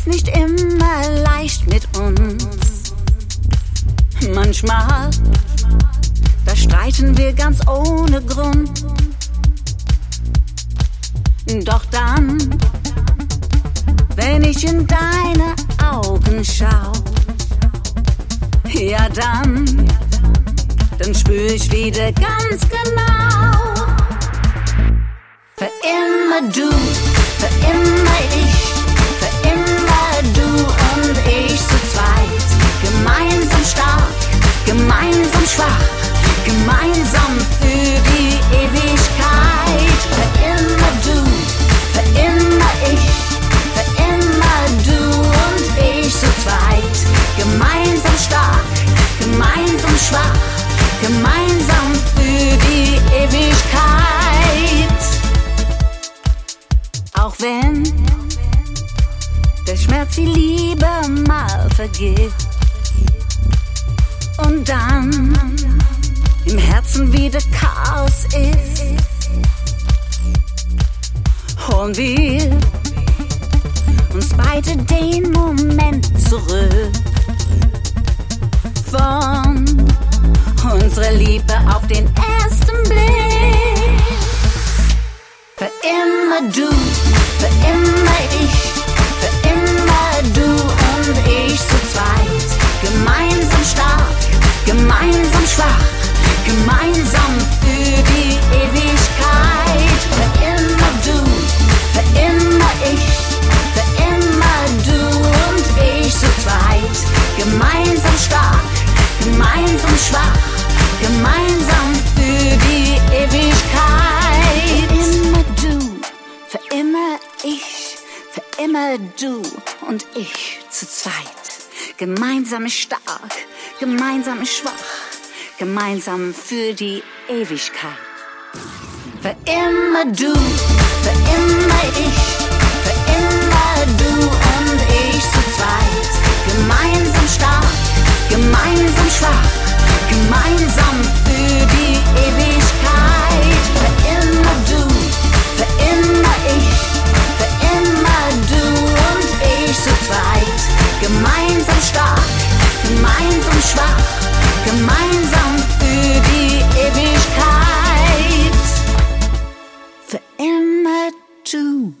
ist nicht immer leicht mit uns. Manchmal, da streiten wir ganz ohne Grund. Doch dann, wenn ich in deine Augen schau, ja dann, dann spür ich wieder ganz genau. Für immer du, für immer ich, Auch wenn der Schmerz die Liebe mal vergeht und dann im Herzen wieder Chaos ist, holen wir uns beide den Moment zurück von unserer Liebe auf den Für immer du, für immer ich, für immer du und ich zu zweit. Gemeinsam stark, gemeinsam schwach, gemeinsam für die Ewigkeit. Für immer du, für immer ich, für immer du und ich zu zweit. Gemeinsam stark, gemeinsam schwach, gemeinsam für die Ewigkeit. Immer du und ich zu zweit. Gemeinsam stark, gemeinsam schwach, gemeinsam für die Ewigkeit. Für immer du, für immer ich, für immer du und ich zu zweit. Gemeinsam stark, gemeinsam schwach, und schwach, gemeinsam für die Ewigkeit. For immer too.